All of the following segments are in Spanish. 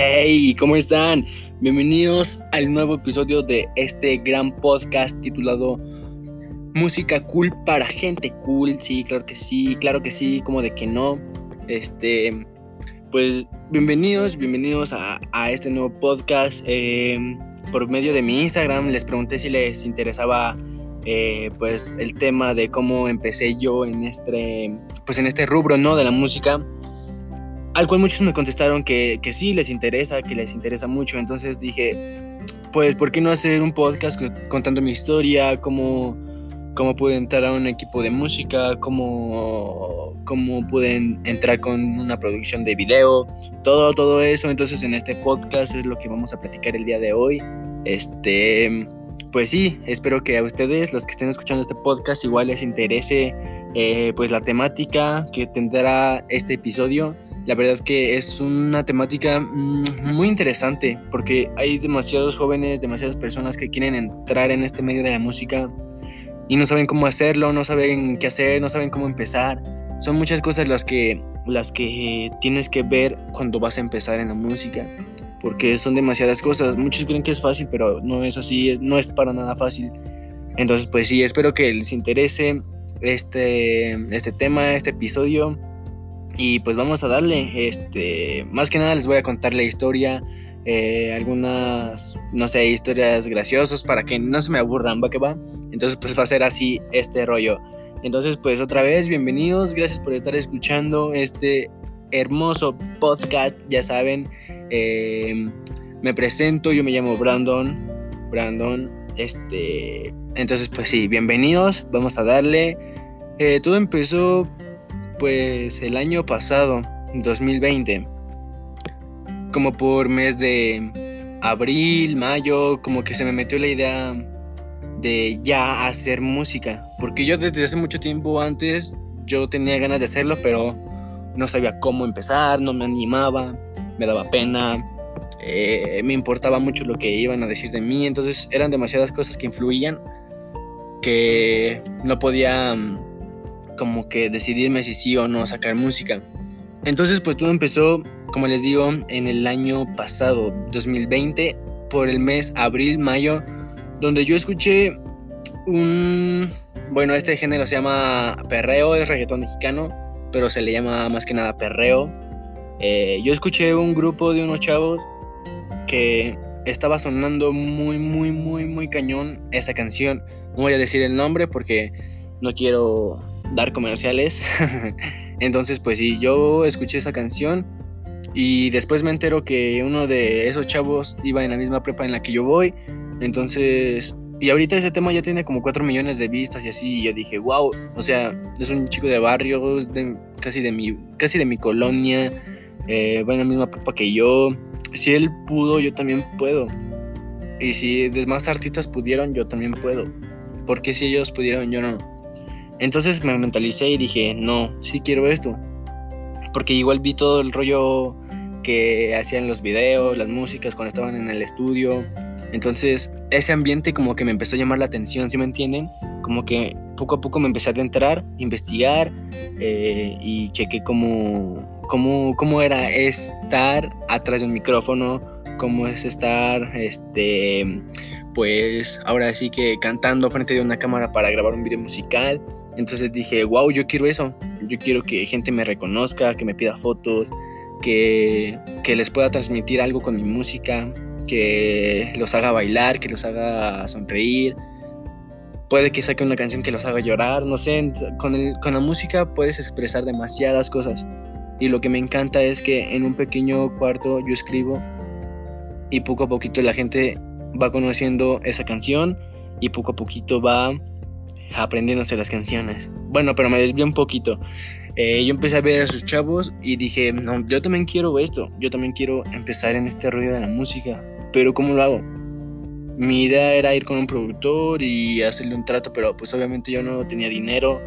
Hey, ¿cómo están? Bienvenidos al nuevo episodio de este gran podcast titulado Música cool para gente cool. Sí, claro que sí, claro que sí, como de que no. Este, pues bienvenidos, bienvenidos a, este nuevo podcast. Em, por medio de mi Instagram les pregunté si les interesaba eh, pues el tema de cómo empecé yo en este, pues en este rubro, ¿no? De la música al cual muchos me contestaron que, que sí les interesa, que les interesa mucho. Entonces dije, pues, ¿por qué no hacer un podcast contando mi historia? Cómo, cómo pude entrar a un equipo de música, cómo, cómo pude entrar con una producción de video, todo, todo eso. Entonces en este podcast es lo que vamos a platicar el día de hoy. Este, pues sí, espero que a ustedes, los que estén escuchando este podcast, igual les interese eh, pues la temática que tendrá este episodio. La verdad que es una temática mm, muy interesante porque hay demasiados jóvenes, demasiadas personas que quieren entrar en este medio de la música y no saben cómo hacerlo, no saben qué hacer, no saben cómo empezar. Son muchas cosas las que, las que tienes que ver cuando vas a empezar en la música porque son demasiadas cosas. Muchos creen que es fácil, pero no es así, no es para nada fácil. Entonces, pues sí, espero que les interese este, este tema, este episodio. Y pues vamos a darle, este, más que nada les voy a contar la historia, eh, algunas, no sé, historias graciosas para que no se me aburran, va que va. Entonces pues va a ser así este rollo. Entonces pues otra vez, bienvenidos, gracias por estar escuchando este hermoso podcast, ya saben, eh, me presento, yo me llamo Brandon, Brandon, este, entonces pues sí, bienvenidos, vamos a darle. Eh, todo empezó pues el año pasado, 2020, como por mes de abril, mayo, como que se me metió la idea de ya hacer música, porque yo desde hace mucho tiempo antes yo tenía ganas de hacerlo, pero no sabía cómo empezar, no me animaba, me daba pena, eh, me importaba mucho lo que iban a decir de mí, entonces eran demasiadas cosas que influían que no podía como que decidirme si sí o no sacar música. Entonces pues todo empezó, como les digo, en el año pasado, 2020, por el mes abril, mayo, donde yo escuché un... Bueno, este género se llama perreo, es reggaetón mexicano, pero se le llama más que nada perreo. Eh, yo escuché un grupo de unos chavos que estaba sonando muy, muy, muy, muy cañón esa canción. No voy a decir el nombre porque no quiero dar comerciales. Entonces, pues sí, yo escuché esa canción y después me entero que uno de esos chavos iba en la misma prepa en la que yo voy. Entonces, y ahorita ese tema ya tiene como 4 millones de vistas y así. Y yo dije, wow, o sea, es un chico de barrio, casi, de mi, casi de mi colonia, eh, va en la misma prepa que yo. Si él pudo, yo también puedo. Y si demás artistas pudieron, yo también puedo. Porque si ellos pudieron, yo no. Entonces me mentalicé y dije, no, sí quiero esto. Porque igual vi todo el rollo que hacían los videos, las músicas cuando estaban en el estudio. Entonces ese ambiente como que me empezó a llamar la atención, ¿sí me entienden? Como que poco a poco me empecé a adentrar, investigar eh, y chequé cómo, cómo, cómo era estar atrás de un micrófono, cómo es estar, este, pues ahora sí que cantando frente de una cámara para grabar un video musical. Entonces dije, wow, yo quiero eso. Yo quiero que gente me reconozca, que me pida fotos, que, que les pueda transmitir algo con mi música, que los haga bailar, que los haga sonreír. Puede que saque una canción que los haga llorar, no sé, con, con la música puedes expresar demasiadas cosas. Y lo que me encanta es que en un pequeño cuarto yo escribo y poco a poquito la gente va conociendo esa canción y poco a poquito va aprendiéndose las canciones. Bueno, pero me desvié un poquito. Eh, yo empecé a ver a sus chavos y dije, no, yo también quiero esto, yo también quiero empezar en este rollo de la música, pero ¿cómo lo hago? Mi idea era ir con un productor y hacerle un trato, pero pues obviamente yo no tenía dinero.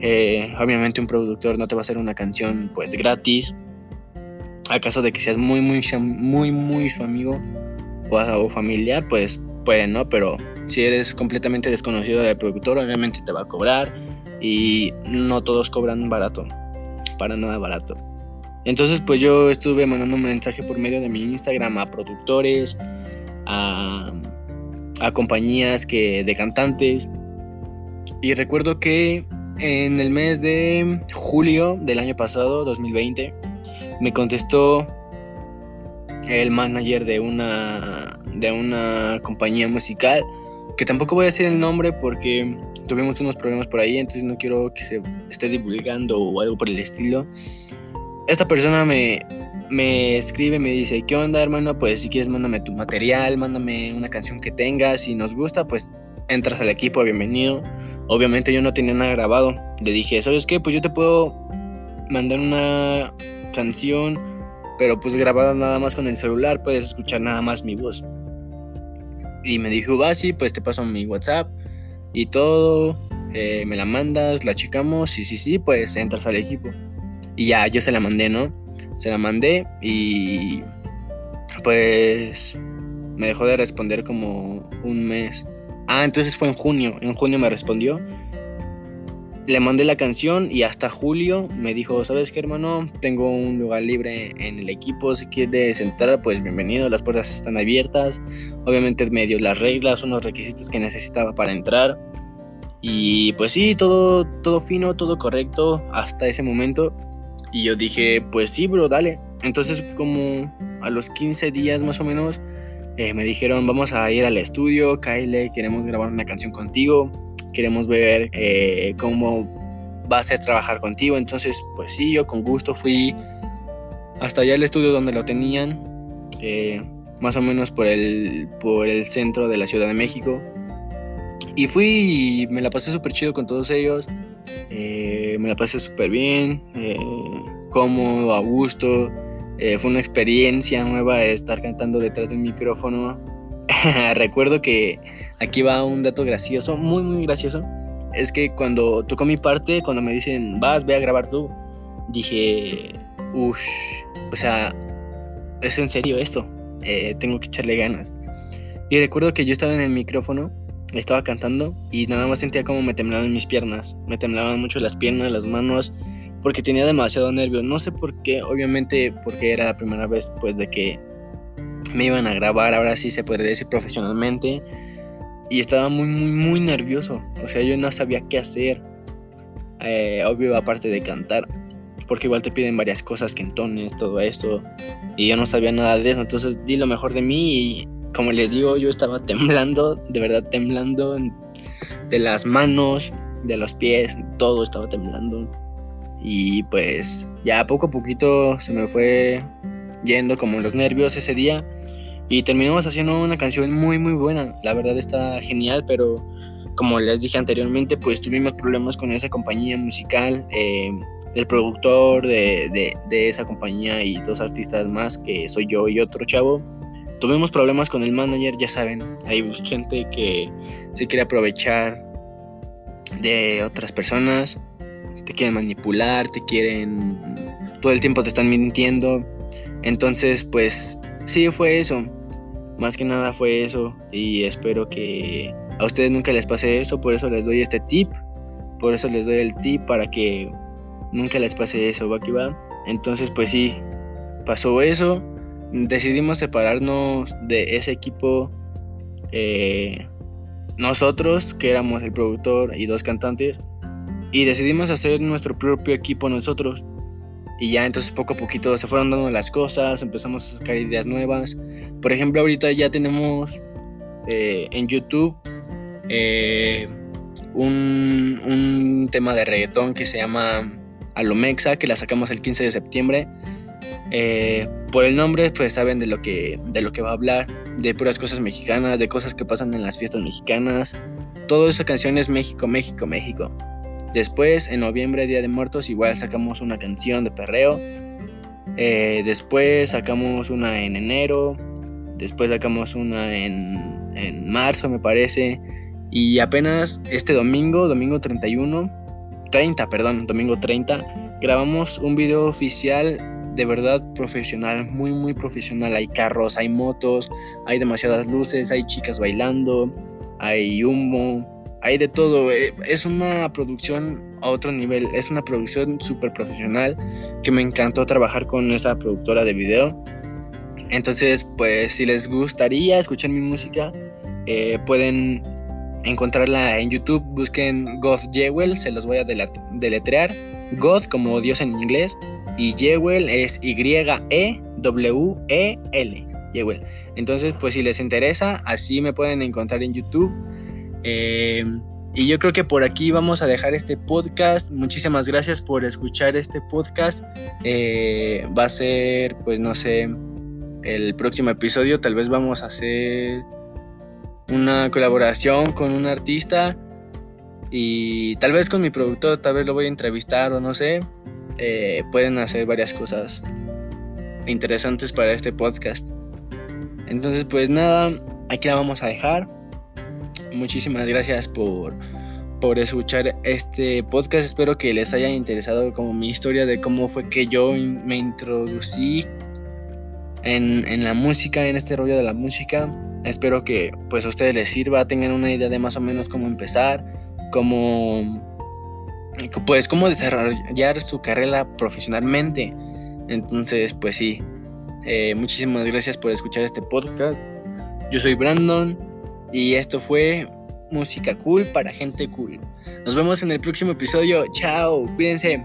Eh, obviamente un productor no te va a hacer una canción pues gratis. Acaso de que seas muy, muy, muy, muy su amigo o, o familiar, pues puede, ¿no? Pero si eres completamente desconocido del productor, obviamente te va a cobrar y no todos cobran barato, para nada barato. Entonces pues yo estuve mandando un mensaje por medio de mi Instagram a productores, a, a compañías que, de cantantes. Y recuerdo que en el mes de julio del año pasado, 2020, me contestó el manager de una, de una compañía musical, que tampoco voy a decir el nombre porque tuvimos unos problemas por ahí, entonces no quiero que se esté divulgando o algo por el estilo. Esta persona me, me escribe, me dice, ¿qué onda hermano? Pues si quieres mándame tu material, mándame una canción que tengas, si nos gusta, pues entras al equipo, bienvenido. Obviamente yo no tenía nada grabado. Le dije, ¿sabes qué? Pues yo te puedo mandar una canción, pero pues grabada nada más con el celular, puedes escuchar nada más mi voz. Y me dijo, sí, pues te paso mi WhatsApp y todo, eh, me la mandas, la checamos, sí, sí, sí, pues entras al equipo. Y ya, yo se la mandé, ¿no? Se la mandé y pues me dejó de responder como un mes. Ah, entonces fue en junio. En junio me respondió. Le mandé la canción y hasta julio me dijo, ¿sabes qué hermano? Tengo un lugar libre en el equipo. Si quieres entrar, pues bienvenido. Las puertas están abiertas. Obviamente me dio las reglas, unos requisitos que necesitaba para entrar. Y pues sí, todo, todo fino, todo correcto hasta ese momento. Y yo dije, pues sí, bro, dale. Entonces como a los 15 días más o menos eh, me dijeron, vamos a ir al estudio, Kyle, queremos grabar una canción contigo, queremos ver eh, cómo va a ser trabajar contigo. Entonces, pues sí, yo con gusto fui hasta allá al estudio donde lo tenían, eh, más o menos por el, por el centro de la Ciudad de México. Y fui me la pasé súper chido con todos ellos. me la pasé súper bien, cómodo, a gusto. Eh, fue una experiencia nueva estar cantando detrás del micrófono. Recuerdo que aquí va un dato gracioso, muy, muy gracioso. Es que cuando tocó mi parte, cuando me dicen, vas, ve a grabar tú, dije, uff, o sea, es en serio esto, eh, tengo que echarle ganas. Y recuerdo que yo estaba en el micrófono, estaba cantando y nada más sentía como me temblaban mis piernas, me temblaban mucho las piernas, las manos porque tenía demasiado nervio. No sé por qué, obviamente porque era la primera vez pues de que me iban a grabar, ahora sí se puede decir profesionalmente. Y estaba muy, muy, muy nervioso. O sea, yo no sabía qué hacer. Eh, obvio, aparte de cantar. Porque igual te piden varias cosas, que entones, todo eso. Y yo no sabía nada de eso. Entonces di lo mejor de mí y como les digo, yo estaba temblando, de verdad temblando de las manos, de los pies, todo estaba temblando. Y pues ya poco a poquito se me fue yendo como los nervios ese día. Y terminamos haciendo una canción muy muy buena. La verdad está genial, pero como les dije anteriormente, pues tuvimos problemas con esa compañía musical. Eh, el productor de, de, esa compañía y dos artistas más, que soy yo y otro chavo. Tuvimos problemas con el manager, ya saben, hay gente que se quiere aprovechar de otras personas te quieren manipular, te quieren, todo el tiempo te están mintiendo. Entonces, pues sí, fue eso. Más que nada fue eso. Y espero que a ustedes nunca les pase eso. Por eso les doy este tip. Por eso les doy el tip para que nunca les pase eso. Va que va. Entonces, pues sí, pasó eso. Decidimos separarnos de ese equipo. Eh, nosotros, que éramos el productor y dos cantantes, y decidimos hacer nuestro propio equipo nosotros. Y ya entonces poco a poquito se fueron dando las cosas, empezamos a sacar ideas nuevas. Por ejemplo, ahorita ya tenemos eh, en YouTube eh, un, un, tema de reggaetón que se llama Alomexa, que la sacamos el 15 de septiembre. Eh, por el nombre, pues saben de lo, que, de lo que va a hablar, de puras cosas mexicanas, de cosas que pasan en las fiestas mexicanas. Toda esa canción es México, México, México. Después, en noviembre, Día de Muertos, igual sacamos una canción de perreo. Eh, después sacamos una en enero. Después sacamos una en, en marzo, me parece. Y apenas este domingo, domingo 31, 30, perdón, domingo 30, grabamos un video oficial de verdad profesional, muy, muy profesional. Hay carros, hay motos, hay demasiadas luces, hay chicas bailando, hay humo, hay de todo. Eh, es una producción a otro nivel. Es una producción súper profesional que me encantó trabajar con esa productora de video. Entonces, pues si les gustaría escuchar mi música, eh, pueden encontrarla en YouTube. Busquen God Jewel, se los voy a deletrear. God como Dios en inglés y Jewel es Y-E-W-E-L. Jewel. Entonces, pues si les interesa, así me pueden encontrar en YouTube. Eh, y yo creo que por aquí vamos a dejar este podcast. Muchísimas gracias por escuchar este podcast. Eh, va a ser, pues no sé, el próximo episodio. Tal vez vamos a hacer una colaboración con un artista. Y tal vez con mi productor, tal vez lo voy a entrevistar o no sé. Eh, pueden hacer varias cosas interesantes para este podcast. Entonces, pues nada, aquí la vamos a dejar. Muchísimas gracias por, por escuchar este podcast. Espero que les haya interesado como mi historia de cómo fue que yo me introducí en, en, la música, en este rollo de la música. Espero que pues a ustedes les sirva, tengan una idea de más o menos cómo empezar, cómo pues cómo desarrollar su carrera profesionalmente. Entonces, pues sí, eh, muchísimas gracias por escuchar este podcast. Yo soy Brandon y esto fue Música Cool para gente cool. Nos vemos en el próximo episodio. Chao, cuídense.